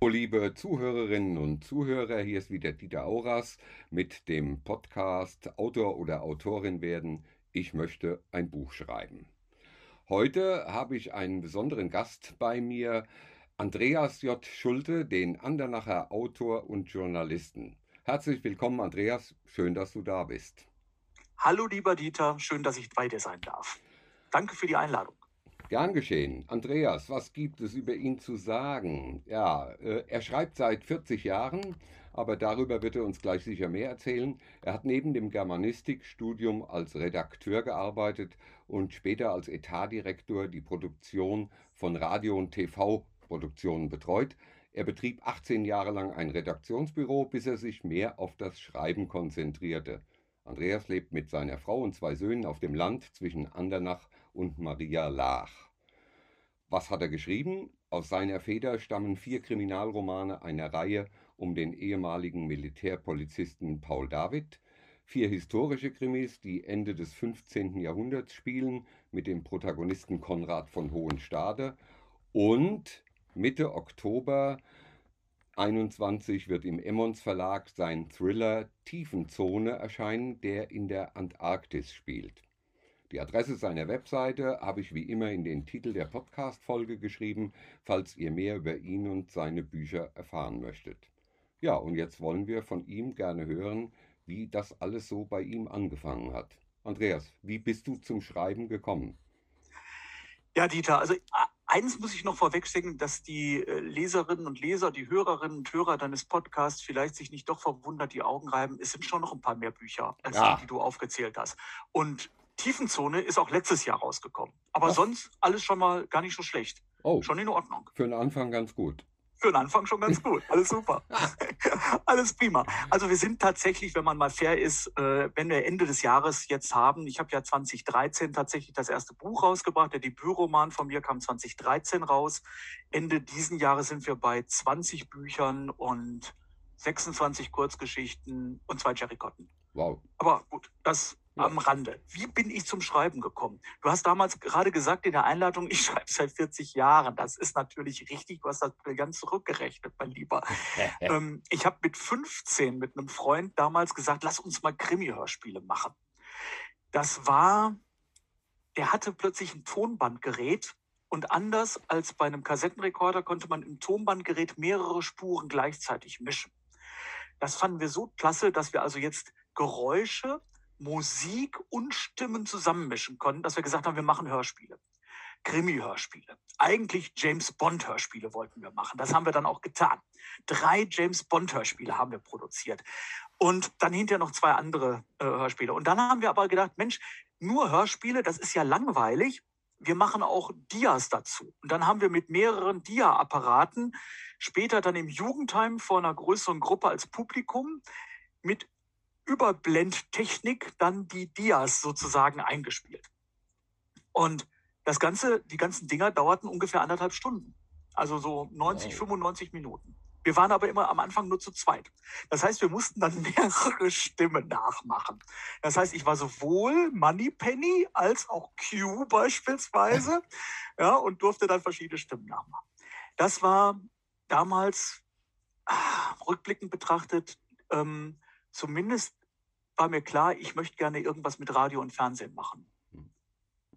Oh, liebe Zuhörerinnen und Zuhörer, hier ist wieder Dieter Auras mit dem Podcast Autor oder Autorin werden. Ich möchte ein Buch schreiben. Heute habe ich einen besonderen Gast bei mir, Andreas J. Schulte, den Andernacher Autor und Journalisten. Herzlich willkommen, Andreas. Schön, dass du da bist. Hallo, lieber Dieter. Schön, dass ich bei dir sein darf. Danke für die Einladung. Gern geschehen. Andreas, was gibt es über ihn zu sagen? Ja, äh, er schreibt seit 40 Jahren, aber darüber wird er uns gleich sicher mehr erzählen. Er hat neben dem Germanistikstudium als Redakteur gearbeitet und später als Etatdirektor die Produktion von Radio- und TV-Produktionen betreut. Er betrieb 18 Jahre lang ein Redaktionsbüro, bis er sich mehr auf das Schreiben konzentrierte. Andreas lebt mit seiner Frau und zwei Söhnen auf dem Land zwischen Andernach und Maria Laach. Was hat er geschrieben? Aus seiner Feder stammen vier Kriminalromane einer Reihe um den ehemaligen Militärpolizisten Paul David, vier historische Krimis, die Ende des 15. Jahrhunderts spielen, mit dem Protagonisten Konrad von Hohenstade und Mitte Oktober 21 wird im Emmons Verlag sein Thriller Tiefenzone erscheinen, der in der Antarktis spielt. Die Adresse seiner Webseite habe ich wie immer in den Titel der Podcast-Folge geschrieben, falls ihr mehr über ihn und seine Bücher erfahren möchtet. Ja, und jetzt wollen wir von ihm gerne hören, wie das alles so bei ihm angefangen hat. Andreas, wie bist du zum Schreiben gekommen? Ja, Dieter, also eins muss ich noch vorwegschicken, dass die äh, Leserinnen und Leser, die Hörerinnen und Hörer deines Podcasts vielleicht sich nicht doch verwundert die Augen reiben. Es sind schon noch ein paar mehr Bücher, als ja. die, die du aufgezählt hast. Und Tiefenzone ist auch letztes Jahr rausgekommen. Aber Ach. sonst alles schon mal gar nicht so schlecht. Oh. Schon in Ordnung. Für den Anfang ganz gut. Für den Anfang schon ganz gut. Alles super. Alles prima. Also wir sind tatsächlich, wenn man mal fair ist, äh, wenn wir Ende des Jahres jetzt haben, ich habe ja 2013 tatsächlich das erste Buch rausgebracht, der Debütroman von mir kam 2013 raus. Ende diesen Jahres sind wir bei 20 Büchern und 26 Kurzgeschichten und zwei Jerry Cotton. Wow. Aber gut, das am Rande. Wie bin ich zum Schreiben gekommen? Du hast damals gerade gesagt in der Einladung, ich schreibe seit 40 Jahren. Das ist natürlich richtig. Du hast das ganz zurückgerechnet, mein Lieber. ähm, ich habe mit 15 mit einem Freund damals gesagt, lass uns mal Krimi-Hörspiele machen. Das war, der hatte plötzlich ein Tonbandgerät und anders als bei einem Kassettenrekorder konnte man im Tonbandgerät mehrere Spuren gleichzeitig mischen. Das fanden wir so klasse, dass wir also jetzt Geräusche Musik und Stimmen zusammenmischen konnten, dass wir gesagt haben, wir machen Hörspiele. Krimi-Hörspiele. Eigentlich James Bond-Hörspiele wollten wir machen. Das haben wir dann auch getan. Drei James Bond-Hörspiele haben wir produziert. Und dann hinterher noch zwei andere äh, Hörspiele. Und dann haben wir aber gedacht, Mensch, nur Hörspiele, das ist ja langweilig. Wir machen auch Dias dazu. Und dann haben wir mit mehreren Dia-Apparaten später dann im Jugendheim vor einer größeren Gruppe als Publikum mit Überblendtechnik dann die Dias sozusagen eingespielt. Und das Ganze, die ganzen Dinger dauerten ungefähr anderthalb Stunden. Also so 90, wow. 95 Minuten. Wir waren aber immer am Anfang nur zu zweit. Das heißt, wir mussten dann mehrere Stimmen nachmachen. Das heißt, ich war sowohl Moneypenny als auch Q beispielsweise, ja, und durfte dann verschiedene Stimmen nachmachen. Das war damals ah, rückblickend betrachtet ähm, zumindest war mir klar, ich möchte gerne irgendwas mit Radio und Fernsehen machen. Hm.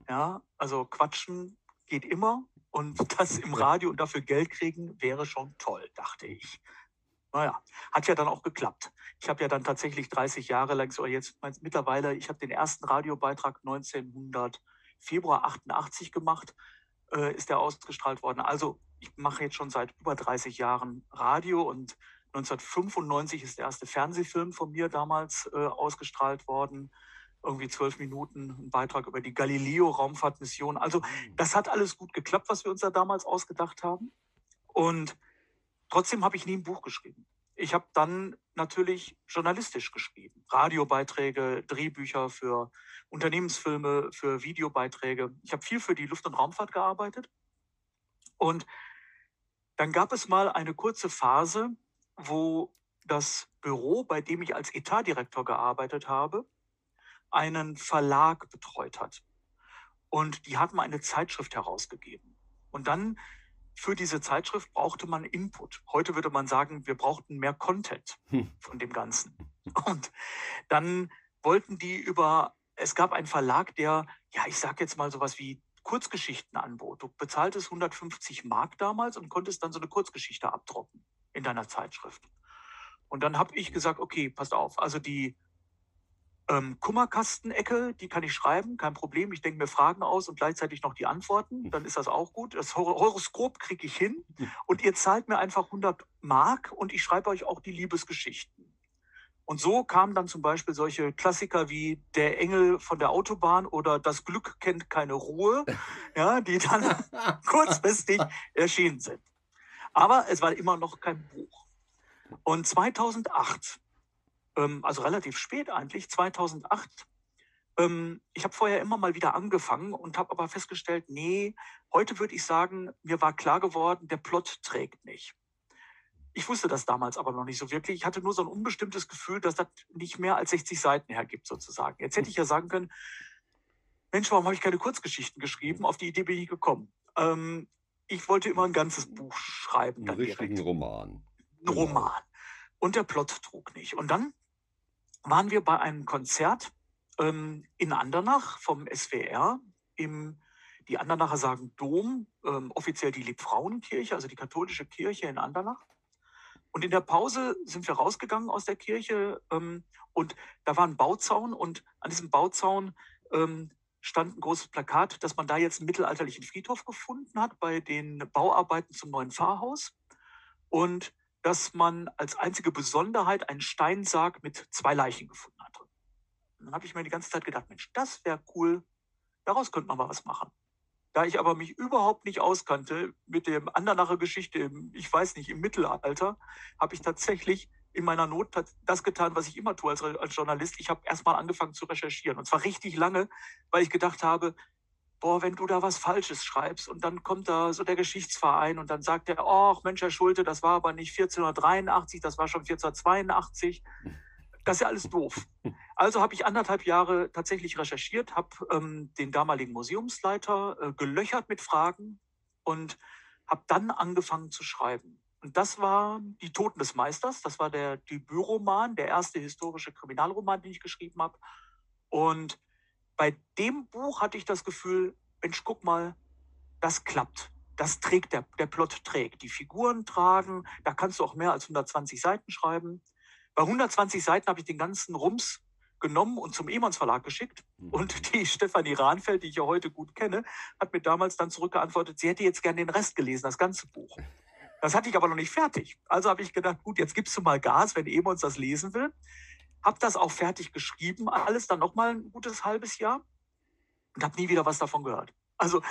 Ja, also quatschen geht immer und das im Radio und dafür Geld kriegen wäre schon toll, dachte ich. Naja, hat ja dann auch geklappt. Ich habe ja dann tatsächlich 30 Jahre lang, so jetzt mittlerweile, ich habe den ersten Radiobeitrag 1900 Februar 88 gemacht, äh, ist der ausgestrahlt worden. Also ich mache jetzt schon seit über 30 Jahren Radio und 1995 ist der erste Fernsehfilm von mir damals äh, ausgestrahlt worden. Irgendwie zwölf Minuten, ein Beitrag über die Galileo-Raumfahrtmission. Also mhm. das hat alles gut geklappt, was wir uns da damals ausgedacht haben. Und trotzdem habe ich nie ein Buch geschrieben. Ich habe dann natürlich journalistisch geschrieben. Radiobeiträge, Drehbücher für Unternehmensfilme, für Videobeiträge. Ich habe viel für die Luft- und Raumfahrt gearbeitet. Und dann gab es mal eine kurze Phase, wo das Büro, bei dem ich als Etatdirektor gearbeitet habe, einen Verlag betreut hat. Und die hatten eine Zeitschrift herausgegeben. Und dann für diese Zeitschrift brauchte man Input. Heute würde man sagen, wir brauchten mehr Content hm. von dem Ganzen. Und dann wollten die über, es gab einen Verlag, der, ja, ich sag jetzt mal sowas wie Kurzgeschichten anbot. Du bezahltest 150 Mark damals und konntest dann so eine Kurzgeschichte abdrucken in deiner Zeitschrift. Und dann habe ich gesagt, okay, passt auf, also die ähm, Kummerkastenecke, die kann ich schreiben, kein Problem. Ich denke mir Fragen aus und gleichzeitig noch die Antworten. Hm. Dann ist das auch gut. Das Horoskop kriege ich hin. Hm. Und ihr zahlt mir einfach 100 Mark und ich schreibe euch auch die Liebesgeschichten. Und so kamen dann zum Beispiel solche Klassiker wie Der Engel von der Autobahn oder Das Glück kennt keine Ruhe, ja, die dann kurzfristig erschienen sind. Aber es war immer noch kein Buch. Und 2008 ähm, also relativ spät eigentlich, 2008. Ähm, ich habe vorher immer mal wieder angefangen und habe aber festgestellt, nee, heute würde ich sagen, mir war klar geworden, der Plot trägt nicht. Ich wusste das damals aber noch nicht so wirklich. Ich hatte nur so ein unbestimmtes Gefühl, dass das nicht mehr als 60 Seiten hergibt, sozusagen. Jetzt hätte ich ja sagen können, Mensch, warum habe ich keine Kurzgeschichten geschrieben? Auf die Idee bin ich gekommen. Ähm, ich wollte immer ein ganzes Buch schreiben. Einen richtigen direkt. Roman. Ein genau. Roman. Und der Plot trug nicht. Und dann waren wir bei einem Konzert ähm, in Andernach vom SWR im die Andernacher sagen Dom, ähm, offiziell die Liebfrauenkirche, also die katholische Kirche in Andernach. Und in der Pause sind wir rausgegangen aus der Kirche ähm, und da war ein Bauzaun und an diesem Bauzaun ähm, stand ein großes Plakat, dass man da jetzt einen mittelalterlichen Friedhof gefunden hat bei den Bauarbeiten zum neuen Pfarrhaus. Und dass man als einzige Besonderheit einen Steinsarg mit zwei Leichen gefunden hatte. Und dann habe ich mir die ganze Zeit gedacht, Mensch, das wäre cool, daraus könnte man mal was machen. Da ich aber mich überhaupt nicht auskannte mit dem Andernacher Geschichte, im, ich weiß nicht, im Mittelalter, habe ich tatsächlich in meiner Not das getan, was ich immer tue als, als Journalist. Ich habe erstmal angefangen zu recherchieren. Und zwar richtig lange, weil ich gedacht habe, boah, wenn du da was Falsches schreibst und dann kommt da so der Geschichtsverein und dann sagt er, ach Mensch, Herr Schulte, das war aber nicht 1483, das war schon 1482. Das ist ja alles doof. Also habe ich anderthalb Jahre tatsächlich recherchiert, habe ähm, den damaligen Museumsleiter äh, gelöchert mit Fragen und habe dann angefangen zu schreiben. Und das war Die Toten des Meisters, das war der Debütroman, der erste historische Kriminalroman, den ich geschrieben habe. Und bei dem Buch hatte ich das Gefühl, Mensch, guck mal, das klappt. Das trägt, der, der Plot trägt. Die Figuren tragen, da kannst du auch mehr als 120 Seiten schreiben. Bei 120 Seiten habe ich den ganzen Rums genommen und zum Emons Verlag geschickt. Mhm. Und die Stefanie Rahnfeld, die ich ja heute gut kenne, hat mir damals dann zurückgeantwortet, sie hätte jetzt gern den Rest gelesen, das ganze Buch. Das hatte ich aber noch nicht fertig. Also habe ich gedacht, gut, jetzt gibst du mal Gas, wenn Emons das lesen will habe das auch fertig geschrieben, alles dann nochmal ein gutes halbes Jahr und habe nie wieder was davon gehört. Also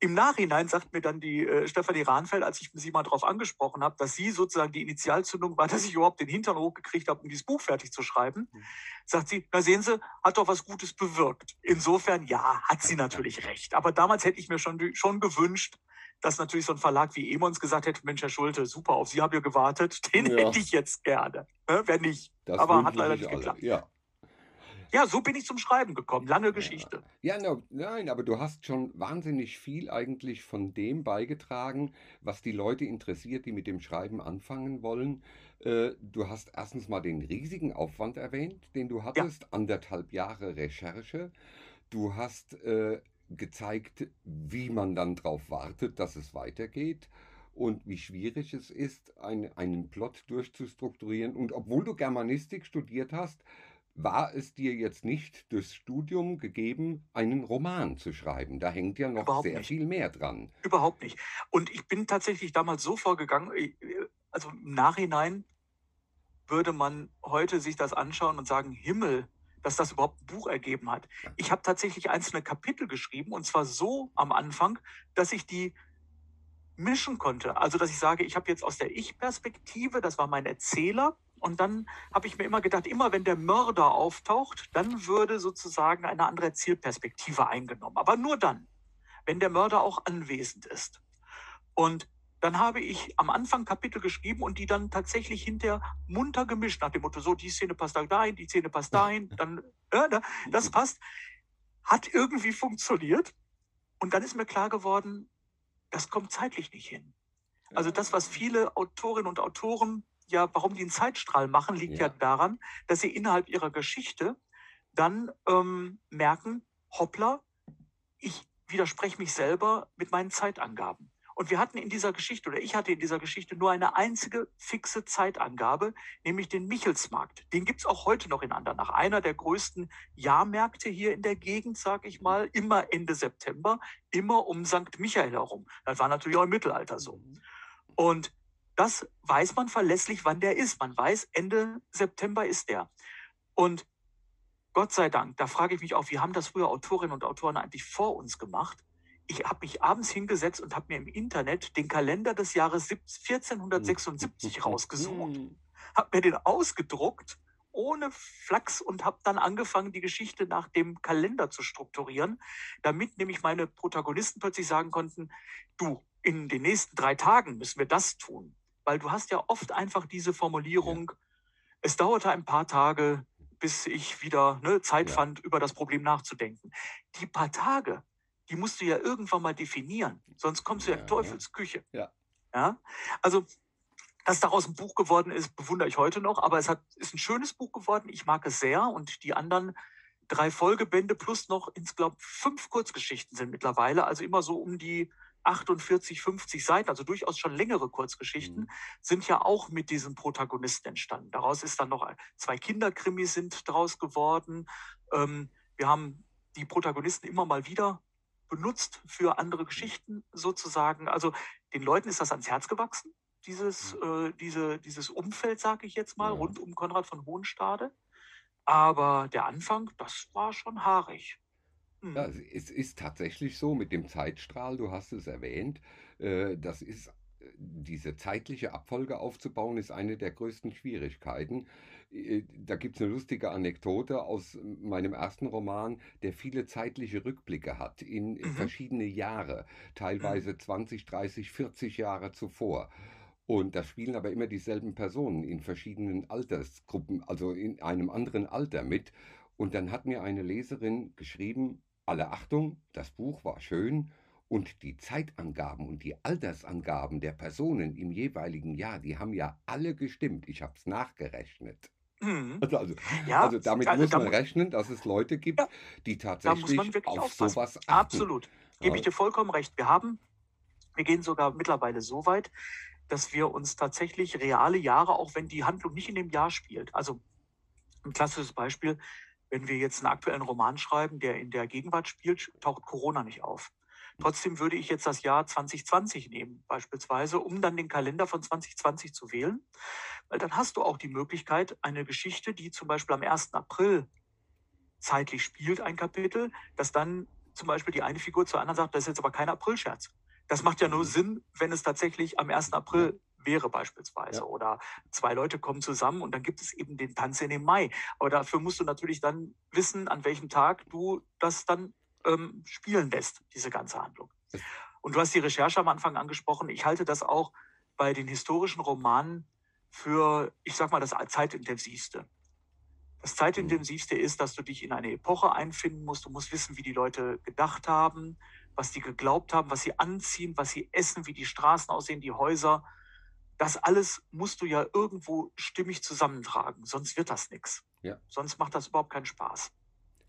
im Nachhinein sagt mir dann die äh, Stefanie Rahnfeld, als ich sie mal darauf angesprochen habe, dass sie sozusagen die Initialzündung war, dass ich überhaupt den Hintern hochgekriegt habe, um dieses Buch fertig zu schreiben, mhm. sagt sie, na sehen Sie, hat doch was Gutes bewirkt. Insofern, ja, hat sie natürlich recht. Aber damals hätte ich mir schon, schon gewünscht, dass natürlich so ein Verlag wie Emons gesagt hätte, Mensch, Herr Schulte, super, auf Sie habe ich gewartet, den ja. hätte ich jetzt gerne. Ne? Wenn nicht. Das Aber hat leider nicht alle. geklappt. Ja. Ja, so bin ich zum Schreiben gekommen. Lange Geschichte. Ja, ja no, nein, aber du hast schon wahnsinnig viel eigentlich von dem beigetragen, was die Leute interessiert, die mit dem Schreiben anfangen wollen. Äh, du hast erstens mal den riesigen Aufwand erwähnt, den du hattest, ja. anderthalb Jahre Recherche. Du hast äh, gezeigt, wie man dann darauf wartet, dass es weitergeht und wie schwierig es ist, ein, einen Plot durchzustrukturieren. Und obwohl du Germanistik studiert hast, war es dir jetzt nicht durchs Studium gegeben, einen Roman zu schreiben. Da hängt ja noch Überhaupt sehr nicht. viel mehr dran. Überhaupt nicht. Und ich bin tatsächlich damals so vorgegangen, also im Nachhinein würde man heute sich das anschauen und sagen, Himmel, dass das überhaupt ein Buch ergeben hat. Ich habe tatsächlich einzelne Kapitel geschrieben und zwar so am Anfang, dass ich die mischen konnte. Also dass ich sage, ich habe jetzt aus der Ich-Perspektive, das war mein Erzähler, und dann habe ich mir immer gedacht, immer wenn der Mörder auftaucht, dann würde sozusagen eine andere Zielperspektive eingenommen. Aber nur dann, wenn der Mörder auch anwesend ist. Und dann habe ich am Anfang Kapitel geschrieben und die dann tatsächlich hinterher munter gemischt, nach dem Motto, so, die Szene passt da dahin, die Szene passt dahin, dann, äh, das mhm. passt. Hat irgendwie funktioniert. Und dann ist mir klar geworden, das kommt zeitlich nicht hin. Also das, was viele Autorinnen und Autoren ja, warum die einen Zeitstrahl machen, liegt ja, ja daran, dass sie innerhalb ihrer Geschichte dann ähm, merken, hoppla, ich widerspreche mich selber mit meinen Zeitangaben. Und wir hatten in dieser Geschichte, oder ich hatte in dieser Geschichte nur eine einzige fixe Zeitangabe, nämlich den Michelsmarkt. Den gibt es auch heute noch in Andernach. Einer der größten Jahrmärkte hier in der Gegend, sage ich mal, immer Ende September, immer um St. Michael herum. Das war natürlich auch im Mittelalter so. Und das weiß man verlässlich, wann der ist. Man weiß, Ende September ist der. Und Gott sei Dank, da frage ich mich auch, wie haben das früher Autorinnen und Autoren eigentlich vor uns gemacht? Ich habe mich abends hingesetzt und habe mir im Internet den Kalender des Jahres 1476 rausgesucht, habe mir den ausgedruckt ohne Flachs und habe dann angefangen, die Geschichte nach dem Kalender zu strukturieren, damit nämlich meine Protagonisten plötzlich sagen konnten, du, in den nächsten drei Tagen müssen wir das tun. Weil du hast ja oft einfach diese Formulierung, ja. es dauerte ein paar Tage, bis ich wieder ne, Zeit ja. fand, über das Problem nachzudenken. Die paar Tage, die musst du ja irgendwann mal definieren, sonst kommst du ja, in Teufelsküche. Ja. ja. Also, dass daraus ein Buch geworden ist, bewundere ich heute noch, aber es hat, ist ein schönes Buch geworden. Ich mag es sehr und die anderen drei Folgebände plus noch insgesamt fünf Kurzgeschichten sind mittlerweile, also immer so um die 48, 50 Seiten, also durchaus schon längere Kurzgeschichten, mhm. sind ja auch mit diesem Protagonisten entstanden. Daraus ist dann noch zwei Kinderkrimis sind daraus geworden. Ähm, wir haben die Protagonisten immer mal wieder benutzt für andere Geschichten sozusagen. Also den Leuten ist das ans Herz gewachsen, dieses, mhm. äh, diese, dieses Umfeld, sage ich jetzt mal, ja. rund um Konrad von Hohenstade. Aber der Anfang, das war schon haarig. Ja, mhm. es ist tatsächlich so mit dem Zeitstrahl, du hast es erwähnt, äh, das ist diese zeitliche Abfolge aufzubauen, ist eine der größten Schwierigkeiten. Äh, da gibt es eine lustige Anekdote aus meinem ersten Roman, der viele zeitliche Rückblicke hat in Mhm. verschiedene Jahre, teilweise 20, 30, 40 Jahre zuvor. Und da spielen aber immer dieselben Personen in verschiedenen Altersgruppen, also in einem anderen Alter mit. Und dann hat mir eine Leserin geschrieben, alle Achtung, das Buch war schön und die Zeitangaben und die Altersangaben der Personen im jeweiligen Jahr, die haben ja alle gestimmt. Ich habe es nachgerechnet. Mhm. Also, also, ja, also, damit also, muss man rechnen, dass es Leute gibt, ja, die tatsächlich auf aufpassen. sowas achten. Absolut. Gebe ich dir vollkommen recht. Wir haben, wir gehen sogar mittlerweile so weit, dass wir uns tatsächlich reale Jahre, auch wenn die Handlung nicht in dem Jahr spielt, also ein klassisches Beispiel, wenn wir jetzt einen aktuellen Roman schreiben, der in der Gegenwart spielt, taucht Corona nicht auf. Trotzdem würde ich jetzt das Jahr 2020 nehmen, beispielsweise, um dann den Kalender von 2020 zu wählen. Weil dann hast du auch die Möglichkeit, eine Geschichte, die zum Beispiel am 1. April zeitlich spielt, ein Kapitel, dass dann zum Beispiel die eine Figur zur anderen sagt, das ist jetzt aber kein Aprilscherz. Das macht ja nur Sinn, wenn es tatsächlich am 1. April wäre beispielsweise. Ja. Oder zwei Leute kommen zusammen und dann gibt es eben den Tanz in den Mai. Aber dafür musst du natürlich dann wissen, an welchem Tag du das dann ähm, spielen lässt, diese ganze Handlung. Und du hast die Recherche am Anfang angesprochen. Ich halte das auch bei den historischen Romanen für, ich sag mal, das zeitintensivste. Das zeitintensivste ist, dass du dich in eine Epoche einfinden musst. Du musst wissen, wie die Leute gedacht haben, was die geglaubt haben, was sie anziehen, was sie essen, wie die Straßen aussehen, die Häuser das alles musst du ja irgendwo stimmig zusammentragen, sonst wird das nichts. Ja. Sonst macht das überhaupt keinen Spaß.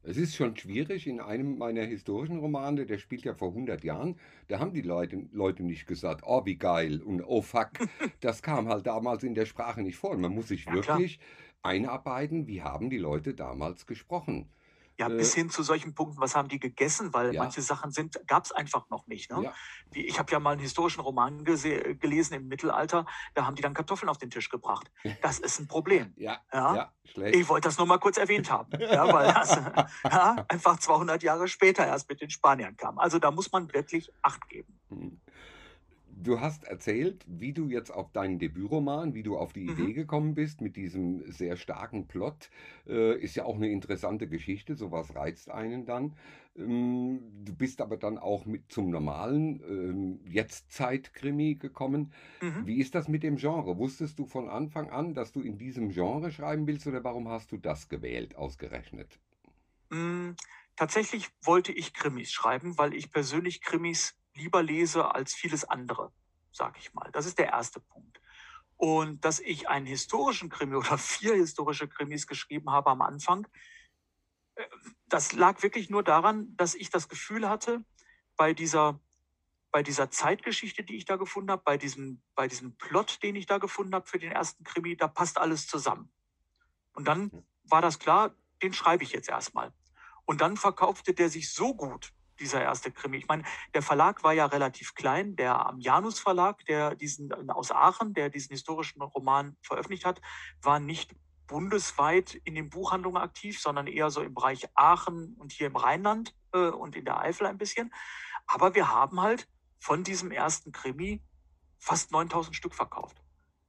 Es ist schon schwierig in einem meiner historischen Romane, der spielt ja vor 100 Jahren, da haben die Leute, Leute nicht gesagt, oh wie geil und oh fuck. Das kam halt damals in der Sprache nicht vor. Und man muss sich ja, wirklich klar. einarbeiten, wie haben die Leute damals gesprochen. Ja, äh, bis hin zu solchen Punkten, was haben die gegessen, weil ja. manche Sachen sind, gab es einfach noch nicht. Ne? Ja. Wie, ich habe ja mal einen historischen Roman gelesen im Mittelalter, da haben die dann Kartoffeln auf den Tisch gebracht. Das ist ein Problem. Ja, ja? Ich wollte das nur mal kurz erwähnt haben, weil das einfach 200 Jahre später erst mit den Spaniern kam. Also da muss man wirklich Acht geben. Hm. Du hast erzählt, wie du jetzt auf deinen Debütroman, wie du auf die Idee mhm. gekommen bist mit diesem sehr starken Plot. Äh, ist ja auch eine interessante Geschichte, sowas reizt einen dann. Ähm, du bist aber dann auch mit zum normalen ähm, Jetztzeit-Krimi gekommen. Mhm. Wie ist das mit dem Genre? Wusstest du von Anfang an, dass du in diesem Genre schreiben willst oder warum hast du das gewählt, ausgerechnet? Mhm. Tatsächlich wollte ich Krimis schreiben, weil ich persönlich Krimis lieber lese als vieles andere, sage ich mal. Das ist der erste Punkt. Und dass ich einen historischen Krimi oder vier historische Krimis geschrieben habe am Anfang, äh, das lag wirklich nur daran, dass ich das Gefühl hatte, bei dieser, bei dieser Zeitgeschichte, die ich da gefunden habe, bei diesem, bei diesem Plot, den ich da gefunden habe für den ersten Krimi, da passt alles zusammen. Und dann war das klar, den schreibe ich jetzt erstmal. Und dann verkaufte der sich so gut, dieser erste Krimi. Ich meine, der Verlag war ja relativ klein. Der am Janus Verlag, der diesen aus Aachen, der diesen historischen Roman veröffentlicht hat, war nicht bundesweit in den Buchhandlungen aktiv, sondern eher so im Bereich Aachen und hier im Rheinland äh, und in der Eifel ein bisschen. Aber wir haben halt von diesem ersten Krimi fast 9000 Stück verkauft.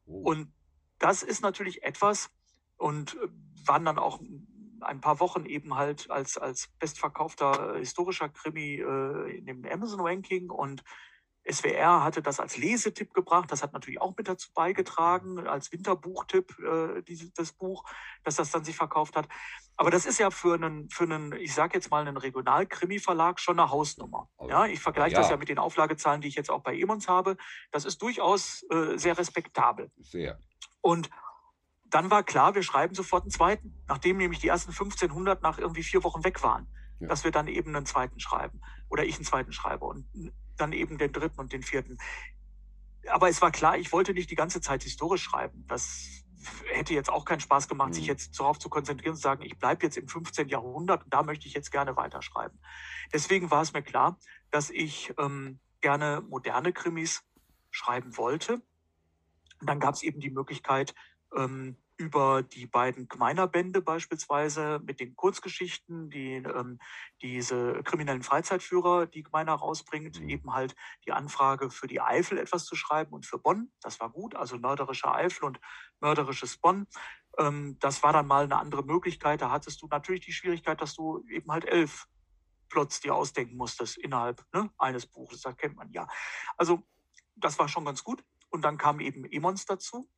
Oh. Und das ist natürlich etwas und äh, waren dann auch ein paar Wochen eben halt als, als bestverkaufter äh, historischer Krimi äh, in dem Amazon-Ranking und SWR hatte das als Lesetipp gebracht. Das hat natürlich auch mit dazu beigetragen, als Winterbuchtipp, äh, dieses, das Buch, dass das dann sich verkauft hat. Aber das ist ja für einen, für einen ich sage jetzt mal, einen Regional-Krimi-Verlag schon eine Hausnummer. Ja, ich vergleiche ja. das ja mit den Auflagezahlen, die ich jetzt auch bei Emons habe. Das ist durchaus äh, sehr respektabel. Sehr. Und dann war klar, wir schreiben sofort einen zweiten, nachdem nämlich die ersten 1500 nach irgendwie vier Wochen weg waren, ja. dass wir dann eben einen zweiten schreiben oder ich einen zweiten schreibe und dann eben den dritten und den vierten. Aber es war klar, ich wollte nicht die ganze Zeit historisch schreiben. Das hätte jetzt auch keinen Spaß gemacht, mhm. sich jetzt darauf zu konzentrieren und zu sagen, ich bleibe jetzt im 15. Jahrhundert und da möchte ich jetzt gerne weiterschreiben. Deswegen war es mir klar, dass ich ähm, gerne moderne Krimis schreiben wollte. Und dann gab es eben die Möglichkeit, ähm, über die beiden Gmeiner-Bände beispielsweise mit den Kurzgeschichten, die ähm, diese kriminellen Freizeitführer, die Gmeiner rausbringt, mhm. eben halt die Anfrage für die Eifel etwas zu schreiben und für Bonn. Das war gut, also mörderische Eifel und mörderisches Bonn. Ähm, das war dann mal eine andere Möglichkeit. Da hattest du natürlich die Schwierigkeit, dass du eben halt elf Plots dir ausdenken musstest innerhalb ne, eines Buches. Das kennt man ja. Also das war schon ganz gut. Und dann kam eben Emons dazu.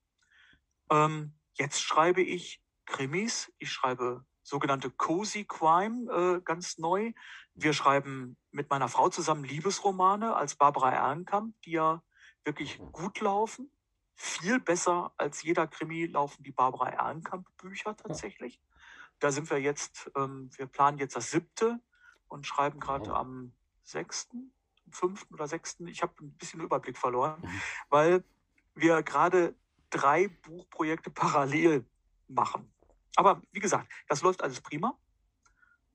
Ähm, jetzt schreibe ich Krimis. Ich schreibe sogenannte Cozy Crime äh, ganz neu. Wir schreiben mit meiner Frau zusammen Liebesromane als Barbara Ehrenkamp, die ja wirklich gut laufen. Viel besser als jeder Krimi laufen die Barbara Ehrenkamp-Bücher tatsächlich. Da sind wir jetzt, ähm, wir planen jetzt das siebte und schreiben gerade am sechsten, fünften oder sechsten. Ich habe ein bisschen Überblick verloren, mhm. weil wir gerade drei Buchprojekte parallel machen. Aber wie gesagt, das läuft alles prima.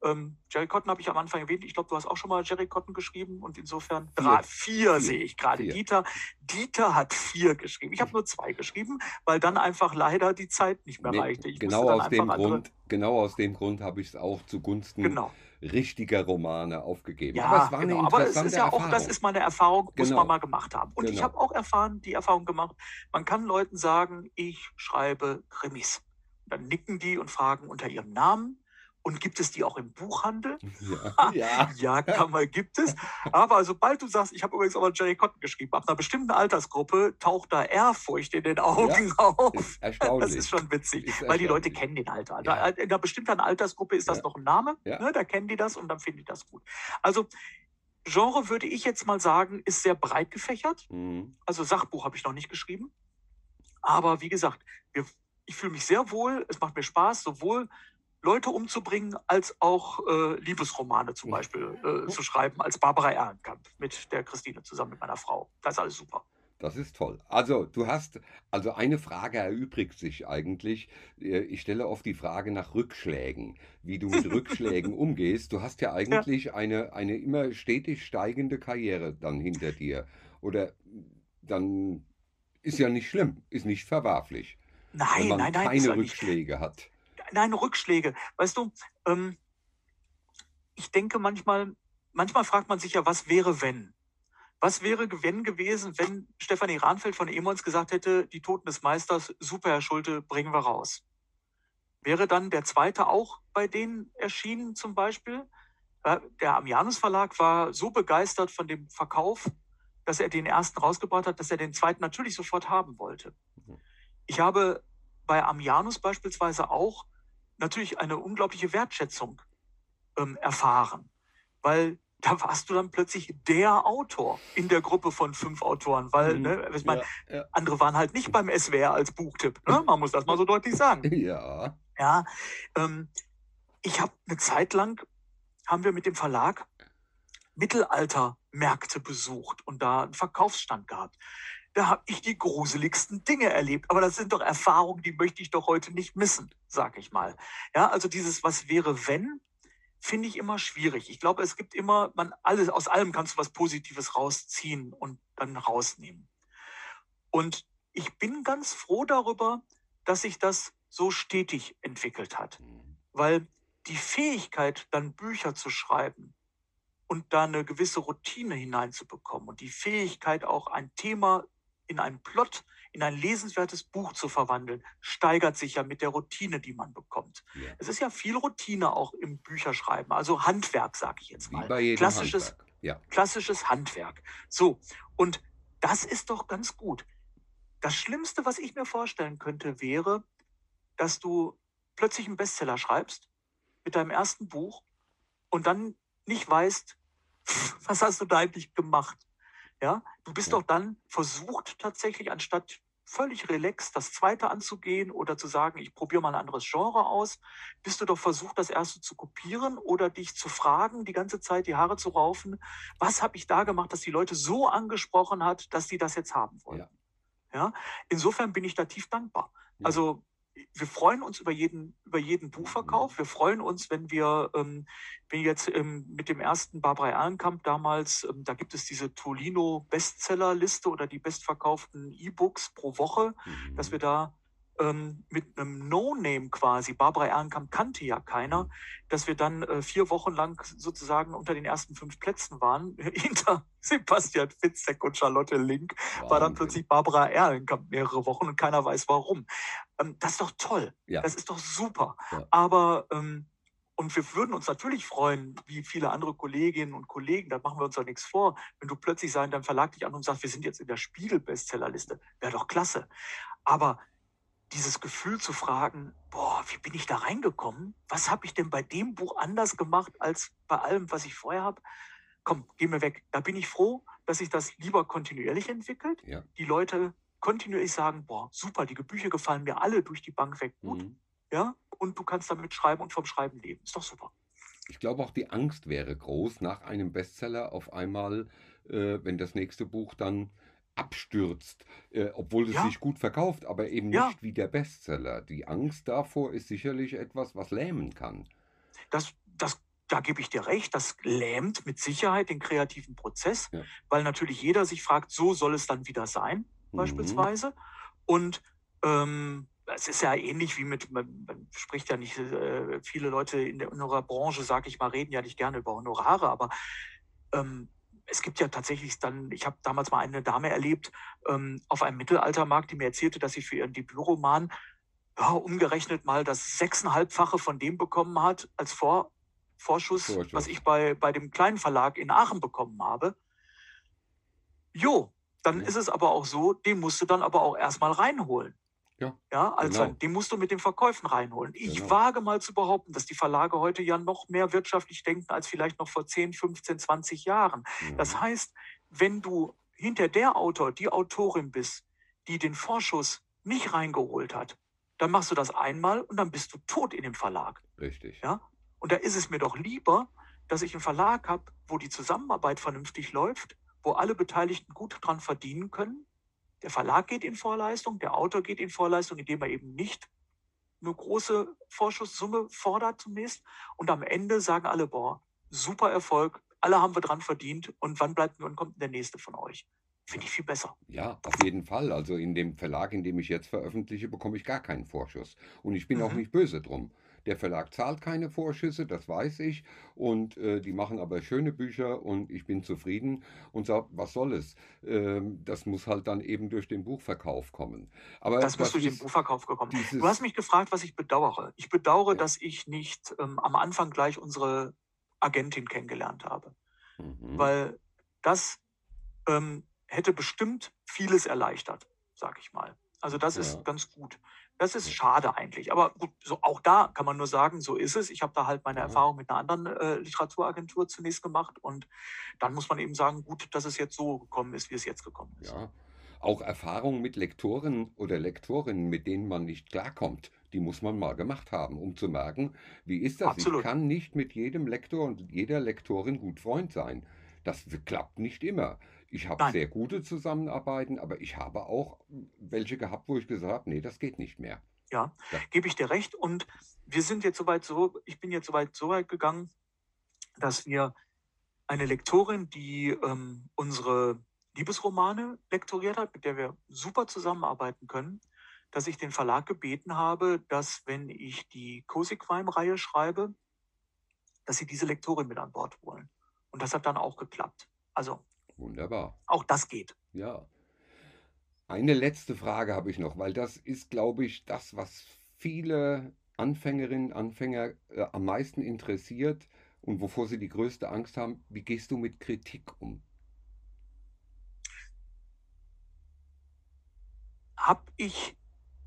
Ähm, Jerry Cotton habe ich am Anfang erwähnt. Ich glaube, du hast auch schon mal Jerry Cotton geschrieben und insofern drei, vier, vier sehe ich gerade. Dieter, Dieter hat vier geschrieben. Ich habe nur zwei geschrieben, weil dann einfach leider die Zeit nicht mehr nee, reichte. Ich genau, aus dem Grund, genau aus dem Grund habe ich es auch zugunsten genau. richtiger Romane aufgegeben. Ja, aber es war genau. eine aber es ist ja Erfahrung. auch, das ist meine Erfahrung, muss genau. man mal gemacht haben. Und genau. ich habe auch erfahren, die Erfahrung gemacht, man kann Leuten sagen, ich schreibe Krimis. Dann nicken die und fragen unter ihrem Namen und gibt es die auch im Buchhandel? Ja, ja. ja kann man, gibt es. Aber sobald du sagst, ich habe übrigens auch mal Jerry Cotton geschrieben, ab einer bestimmten Altersgruppe taucht da Ehrfurcht in den Augen ja, auf. Erstaunlich. Das ist schon witzig, ist weil die Leute kennen den Alter. Ja. In einer bestimmten Altersgruppe ist das noch ein Name, ne, da kennen die das und dann finden die das gut. Also Genre würde ich jetzt mal sagen, ist sehr breit gefächert. Mhm. Also Sachbuch habe ich noch nicht geschrieben. Aber wie gesagt, wir, ich fühle mich sehr wohl, es macht mir Spaß, sowohl Leute umzubringen, als auch äh, Liebesromane zum Beispiel äh, zu schreiben, als Barbara Ehrenkamp mit der Christine zusammen mit meiner Frau. Das ist alles super. Das ist toll. Also du hast, also eine Frage erübrigt sich eigentlich. Äh, ich stelle oft die Frage nach Rückschlägen, wie du mit Rückschlägen umgehst. Du hast ja eigentlich ja. Eine, eine immer stetig steigende Karriere dann hinter dir. Oder dann ist ja nicht schlimm, ist nicht verwerflich. Nein, wenn man nein, nein. Keine Rückschläge hat nein, Rückschläge. Weißt du, ähm, ich denke manchmal, manchmal fragt man sich ja, was wäre, wenn? Was wäre, wenn gewesen, wenn Stefanie Rahnfeld von Emons gesagt hätte, die Toten des Meisters, super, Herr Schulte, bringen wir raus? Wäre dann der zweite auch bei denen erschienen zum Beispiel? Der Amianus Verlag war so begeistert von dem Verkauf, dass er den ersten rausgebracht hat, dass er den zweiten natürlich sofort haben wollte. Mhm. Ich habe bei Amianus beispielsweise auch natürlich eine unglaubliche Wertschätzung ähm, erfahren, weil da warst du dann plötzlich der Autor in der Gruppe von fünf Autoren, weil Mhm. ne, ich meine, Ja, ja. andere waren halt nicht beim SWR als Buchtipp. Ne? Man muss das mal so deutlich sagen. ja. Ja, ähm, ich habe eine Zeit lang, haben wir mit dem Verlag Mittelaltermärkte besucht und da einen Verkaufsstand gehabt. Da habe ich die gruseligsten Dinge erlebt. Aber das sind doch Erfahrungen, die möchte ich doch heute nicht missen, sag ich mal. Ja, also dieses Was wäre wenn, finde ich immer schwierig. Ich glaube, es gibt immer, man alles, aus allem kannst du was Positives rausziehen und dann rausnehmen. Und ich bin ganz froh darüber, dass sich das so stetig entwickelt hat. Mhm. Weil die Fähigkeit, dann Bücher zu schreiben und da eine gewisse Routine hineinzubekommen und die Fähigkeit, auch ein Thema in einen Plot, in ein lesenswertes Buch zu verwandeln, steigert sich ja mit der Routine, die man bekommt. Ja. Es ist ja viel Routine auch im Bücherschreiben, also Handwerk, sage ich jetzt mal. Klassisches, Handwerk. Ja. klassisches Handwerk. So, und das ist doch ganz gut. Das Schlimmste, was ich mir vorstellen könnte, wäre, dass du plötzlich einen Bestseller schreibst mit deinem ersten Buch und dann nicht weißt, was hast du da eigentlich gemacht? Ja, du bist Ja. doch dann versucht tatsächlich, anstatt völlig relaxed das zweite anzugehen oder zu sagen, ich probiere mal ein anderes Genre aus, bist du doch versucht, das erste zu kopieren oder dich zu fragen, die ganze Zeit die Haare zu raufen, was habe ich da gemacht, dass die Leute so angesprochen hat, dass die das jetzt haben wollen. Ja. Ja, insofern bin ich da tief dankbar. Ja. Also wir freuen uns über jeden, über jeden Buchverkauf. Wir freuen uns, wenn wir, ähm, wenn jetzt ähm, mit dem ersten Barbara Ehrenkamp damals, ähm, da gibt es diese Tolino Bestsellerliste oder die bestverkauften E-Books pro Woche, Mhm. dass wir da ähm, mit einem No-Name quasi, Barbara Ehrenkamp kannte ja keiner, dass wir dann äh, vier Wochen lang sozusagen unter den ersten fünf Plätzen waren, hinter Sebastian Fitzek und Charlotte Link war dann Wahnsinn. plötzlich Barbara Erlenkamp mehrere Wochen und keiner weiß warum. Ähm, das ist doch toll. Ja. Das ist doch super. Ja. Aber ähm, und wir würden uns natürlich freuen, wie viele andere Kolleginnen und Kollegen, da machen wir uns doch nichts vor, wenn du plötzlich sagen, dein Verlag dich an und sagst, wir sind jetzt in der Spiegel-Bestsellerliste. Wäre doch klasse. Aber dieses Gefühl zu fragen, boah, wie bin ich da reingekommen? Was habe ich denn bei dem Buch anders gemacht als bei allem, was ich vorher habe? Komm, geh mir weg. Da bin ich froh, dass sich das lieber kontinuierlich entwickelt. Ja. Die Leute kontinuierlich sagen, boah, super, die Bücher gefallen mir alle durch die Bank weg gut. Mhm. Ja, und du kannst damit schreiben und vom Schreiben leben. Ist doch super. Ich glaube auch die Angst wäre groß, nach einem Bestseller auf einmal, äh, wenn das nächste Buch dann abstürzt, äh, obwohl es Ja. sich gut verkauft, aber eben Ja. nicht wie der Bestseller. Die Angst davor ist sicherlich etwas, was lähmen kann. Das, das, da gebe ich dir recht, das lähmt mit Sicherheit den kreativen Prozess, Ja. weil natürlich jeder sich fragt, so soll es dann wieder sein, Mhm. beispielsweise. Und ähm, es ist ja ähnlich wie mit, man, man spricht ja nicht, äh, viele Leute in, der, in unserer Branche, sag ich mal, reden ja nicht gerne über Honorare, aber ähm, es gibt ja tatsächlich dann, ich habe damals mal eine Dame erlebt ähm, auf einem Mittelaltermarkt, die mir erzählte, dass sie für ihren Debütroman ja, umgerechnet mal das sechseinhalbfache von dem bekommen hat als Vor Vorschuss, Vorschuss. was ich bei, bei dem kleinen Verlag in Aachen bekommen habe. Jo, dann Ja. ist es aber auch so, den musst du dann aber auch erstmal reinholen. Ja, Ja, also genau. den musst du mit den Verkäufen reinholen. Ich Genau. wage mal zu behaupten, dass die Verlage heute ja noch mehr wirtschaftlich denken als vielleicht noch vor 10, 15, 20 Jahren. Das Mhm. heißt, wenn du hinter der Autor, die Autorin bist, die den Vorschuss nicht reingeholt hat, dann machst du das einmal und dann bist du tot in dem Verlag. Richtig. Ja? Und da ist es mir doch lieber, dass ich einen Verlag habe, wo die Zusammenarbeit vernünftig läuft, wo alle Beteiligten gut dran verdienen können. Der Verlag geht in Vorleistung, der Autor geht in Vorleistung, indem er eben nicht eine große Vorschusssumme fordert zunächst. Und am Ende sagen alle, boah, super Erfolg, alle haben wir dran verdient und wann bleibt wann kommt der nächste von euch? Finde ich viel besser. Ja, auf jeden Fall. Also in dem Verlag, in dem ich jetzt veröffentliche, bekomme ich gar keinen Vorschuss. Und ich bin auch Mhm. nicht böse drum. Der Verlag zahlt keine Vorschüsse, das weiß ich. Und äh, die machen aber schöne Bücher und ich bin zufrieden und sage, was soll es? Ähm, das muss halt dann eben durch den Buchverkauf kommen. Aber Das muss durch den Buchverkauf gekommen. Du hast mich gefragt, was ich bedauere. Ich bedauere, Ja. dass ich nicht ähm, am Anfang gleich unsere Agentin kennengelernt habe, Mhm. weil das ähm, hätte bestimmt vieles erleichtert, sag ich mal. Also das Ja. ist ganz gut. Das ist schade eigentlich. Aber gut, so auch da kann man nur sagen, so ist es. Ich habe da halt meine. Erfahrung mit einer anderen äh, Literaturagentur zunächst gemacht und dann muss man eben sagen, gut, dass es jetzt so gekommen ist, wie es jetzt gekommen ist. Ja, auch Erfahrungen mit Lektoren oder Lektorinnen, mit denen man nicht klarkommt, die muss man mal gemacht haben, um zu merken, wie ist das? Ich Absolut. kann nicht mit jedem Lektor und jeder Lektorin gut Freund sein. Das klappt nicht immer. Ich habe sehr gute Zusammenarbeiten, aber ich habe auch welche gehabt, wo ich gesagt habe, nee, das geht nicht mehr. Ja, Ja. gebe ich dir recht. Und wir sind jetzt soweit so, ich bin jetzt soweit so weit gegangen, dass wir eine Lektorin, die ähm, unsere Liebesromane lektoriert hat, mit der wir super zusammenarbeiten können, dass ich den Verlag gebeten habe, dass wenn ich die Cozy Crime-Reihe schreibe, dass sie diese Lektorin mit an Bord holen. Und das hat dann auch geklappt. Also Wunderbar. auch das geht. Ja. Eine letzte Frage habe ich noch, weil das ist, glaube ich, das, was viele Anfängerinnen, Anfänger äh, am meisten interessiert und wovor sie die größte Angst haben. Wie gehst du mit Kritik um? habe ich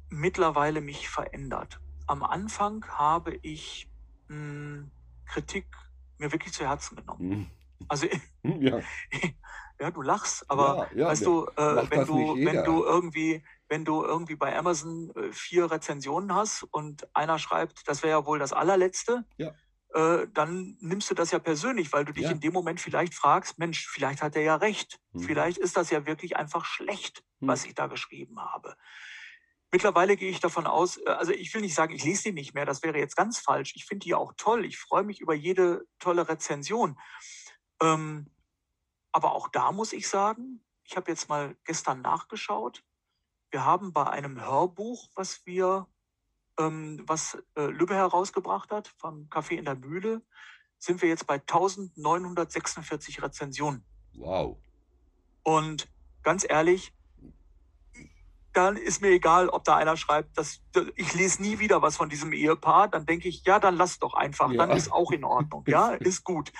mittlerweile mich verändert. Am Anfang habe ich mh, Kritik mir wirklich zu Herzen genommen. Hm. Also Ja, ja, du lachst, aber ja, ja, weißt ne, du, äh, wenn du, wenn du irgendwie, wenn du irgendwie bei Amazon äh, vier Rezensionen hast und einer schreibt, das wäre ja wohl das allerletzte, Ja. äh, dann nimmst du das ja persönlich, weil du dich Ja. in dem Moment vielleicht fragst, Mensch, vielleicht hat er ja recht. Hm. Vielleicht ist das ja wirklich einfach schlecht, was Hm. ich da geschrieben habe. Mittlerweile gehe ich davon aus, äh, also ich will nicht sagen, ich lese die nicht mehr, das wäre jetzt ganz falsch. Ich finde die auch toll. Ich freue mich über jede tolle Rezension. Ähm, aber auch da muss ich sagen, ich habe jetzt mal gestern nachgeschaut. Wir haben bei einem Hörbuch, was wir, ähm, was äh, Lübbe herausgebracht hat, vom Café in der Mühle, sind wir jetzt bei 1946 Rezensionen. Wow. Und ganz ehrlich, dann ist mir egal, ob da einer schreibt, dass ich lese nie wieder was von diesem Ehepaar. Dann denke ich, ja, dann lass doch einfach. Ja. Dann ist auch in Ordnung. Ja, ist gut.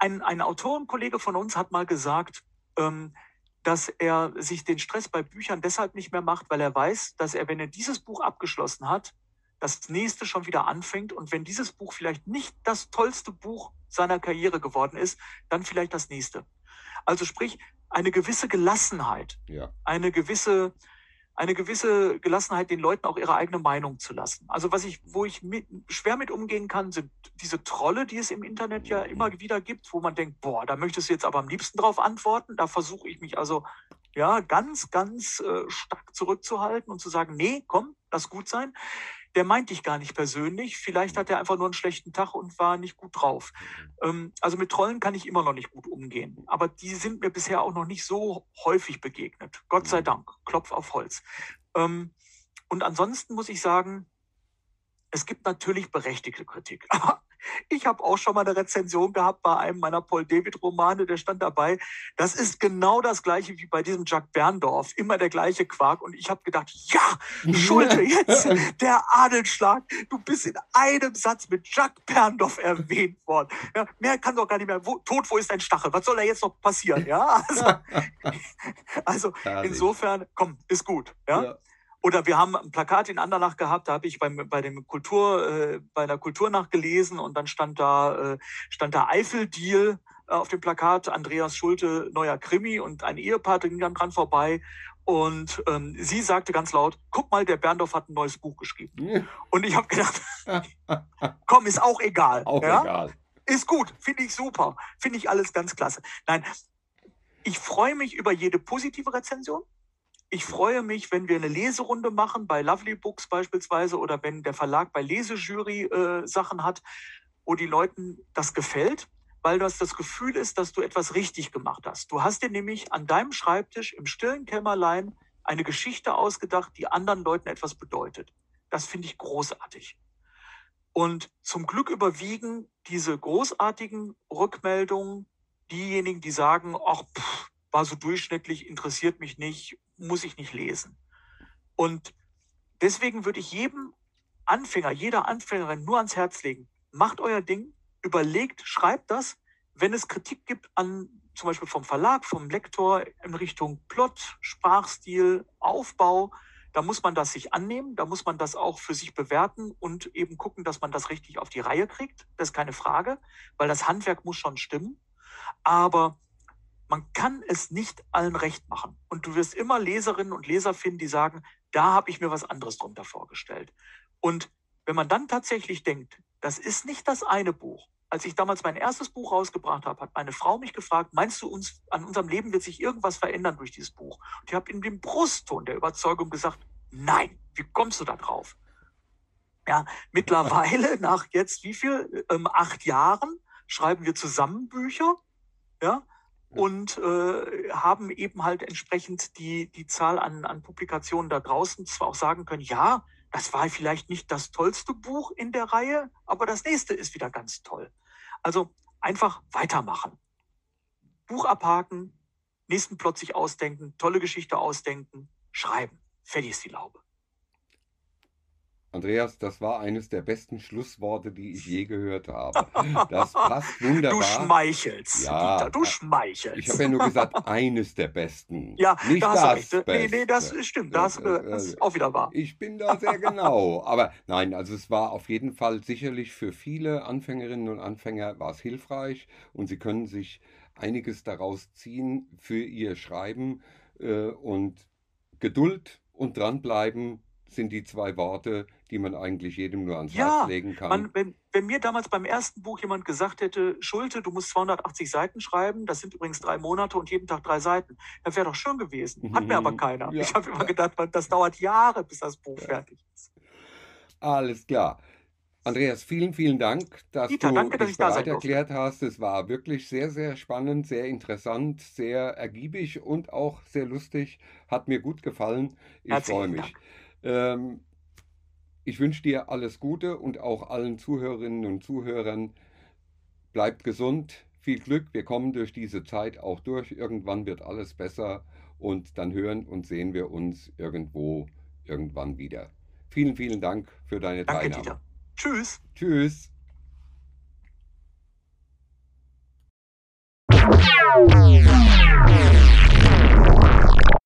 Ein, ein Autorenkollege von uns hat mal gesagt, ähm, dass er sich den Stress bei Büchern deshalb nicht mehr macht, weil er weiß, dass er, wenn er dieses Buch abgeschlossen hat, das nächste schon wieder anfängt und wenn dieses Buch vielleicht nicht das tollste Buch seiner Karriere geworden ist, dann vielleicht das nächste. Also sprich, eine gewisse Gelassenheit, Ja. eine gewisse, eine gewisse Gelassenheit, den Leuten auch ihre eigene Meinung zu lassen. Also was ich, wo ich mit, schwer mit umgehen kann, sind diese Trolle, die es im Internet ja immer wieder gibt, wo man denkt, boah, da möchtest du jetzt aber am liebsten drauf antworten. Da versuche ich mich also ja ganz, ganz äh, stark zurückzuhalten und zu sagen, nee, komm, lass gut sein. Der meint dich gar nicht persönlich. Vielleicht hat er einfach nur einen schlechten Tag und war nicht gut drauf. Ähm, also mit Trollen kann ich immer noch nicht gut umgehen. Aber die sind mir bisher auch noch nicht so häufig begegnet. Gott sei Dank. Klopf auf Holz. Ähm, und ansonsten muss ich sagen, es gibt natürlich berechtigte Kritik. Aber ich habe auch schon mal eine Rezension gehabt bei einem meiner Paul David Romane, der stand dabei. Das ist genau das gleiche wie bei diesem Jack Berndorf, immer der gleiche Quark. Und ich habe gedacht, ja, Schulte, jetzt der Adelsschlag. Du bist in einem Satz mit Jack Berndorf erwähnt worden. Ja, mehr kann doch gar nicht mehr. Wo, tot, wo ist dein Stachel? Was soll da jetzt noch passieren? Ja, also, also insofern, komm, ist gut. Ja? Ja. Oder wir haben ein Plakat in Andernach gehabt, da habe ich beim, bei dem Kultur, äh, bei der Kulturnacht gelesen und dann stand da, äh, stand da Eiffeldeal äh, auf dem Plakat, Andreas Schulte, neuer Krimi und ein Ehepaar ging dann dran vorbei. Und ähm, sie sagte ganz laut, guck mal, der Berndorf hat ein neues Buch geschrieben. Und ich habe gedacht, komm, ist auch egal. Auch ja? egal. Ist gut, finde ich super, finde ich alles ganz klasse. Nein, ich freue mich über jede positive Rezension. Ich freue mich, wenn wir eine Leserunde machen, bei Lovely Books beispielsweise, oder wenn der Verlag bei Lesejury äh, Sachen hat, wo die Leuten das gefällt, weil das das Gefühl ist, dass du etwas richtig gemacht hast. Du hast dir nämlich an deinem Schreibtisch im stillen Kämmerlein eine Geschichte ausgedacht, die anderen Leuten etwas bedeutet. Das finde ich großartig. Und zum Glück überwiegen diese großartigen Rückmeldungen diejenigen, die sagen, ach, pff, war so durchschnittlich, interessiert mich nicht, muss ich nicht lesen. Und deswegen würde ich jedem Anfänger, jeder Anfängerin nur ans Herz legen, macht euer Ding, überlegt, schreibt das. Wenn es Kritik gibt an zum Beispiel vom Verlag, vom Lektor in Richtung Plot, Sprachstil, Aufbau, da muss man das sich annehmen, da muss man das auch für sich bewerten und eben gucken, dass man das richtig auf die Reihe kriegt. Das ist keine Frage, weil das Handwerk muss schon stimmen. Aber man kann es nicht allen recht machen. Und du wirst immer Leserinnen und Leser finden, die sagen, da habe ich mir was anderes drunter vorgestellt. Und wenn man dann tatsächlich denkt, das ist nicht das eine Buch. Als ich damals mein erstes Buch rausgebracht habe, hat meine Frau mich gefragt, meinst du, uns an unserem Leben wird sich irgendwas verändern durch dieses Buch? Und ich habe in dem Brustton der Überzeugung gesagt, nein, wie kommst du da drauf? Ja, mittlerweile, nach jetzt wie viel? Ähm, acht Jahren, schreiben wir zusammen Bücher. Ja, und äh, haben eben halt entsprechend die, die Zahl an, an Publikationen da draußen zwar auch sagen können, ja, das war vielleicht nicht das tollste Buch in der Reihe, aber das nächste ist wieder ganz toll. Also einfach weitermachen. Buch abhaken, nächsten Plot sich ausdenken, tolle Geschichte ausdenken, schreiben. Fertig ist die Laube. Andreas, das war eines der besten Schlussworte, die ich je gehört habe. Das passt wunderbar. Du schmeichelst, ja, Dieter, du schmeichelst. Ich habe ja nur gesagt, eines der besten. Ja, nicht da das Beste. Nee, nee, das stimmt, das, das, das ist auch wieder wahr. Ich bin da sehr genau. Aber nein, also es war auf jeden Fall sicherlich für viele Anfängerinnen und Anfänger war es hilfreich und sie können sich einiges daraus ziehen für ihr Schreiben äh, und Geduld und dranbleiben sind die zwei Worte, die man eigentlich jedem nur ans ja, Herz legen kann. Man, wenn, wenn mir damals beim ersten Buch jemand gesagt hätte, Schulte, du musst 280 Seiten schreiben, das sind übrigens drei Monate und jeden Tag drei Seiten, das wäre doch schön gewesen. Hat mir aber mhm. keiner. Ja. Ich habe immer gedacht, das dauert Jahre, bis das Buch ja. fertig ist. Alles klar. Andreas, vielen, vielen Dank, dass Dieter, du danke, dass bereit erklärt hast. Es war wirklich sehr, sehr spannend, sehr interessant, sehr ergiebig und auch sehr lustig. Hat mir gut gefallen. Ich freue mich. Dank. Ähm, ich wünsche dir alles Gute und auch allen Zuhörerinnen und Zuhörern. Bleibt gesund, viel Glück. Wir kommen durch diese Zeit auch durch. Irgendwann wird alles besser und dann hören und sehen wir uns irgendwo irgendwann wieder. Vielen, vielen Dank für deine Danke, Teilnahme. Dieter. Tschüss. Tschüss.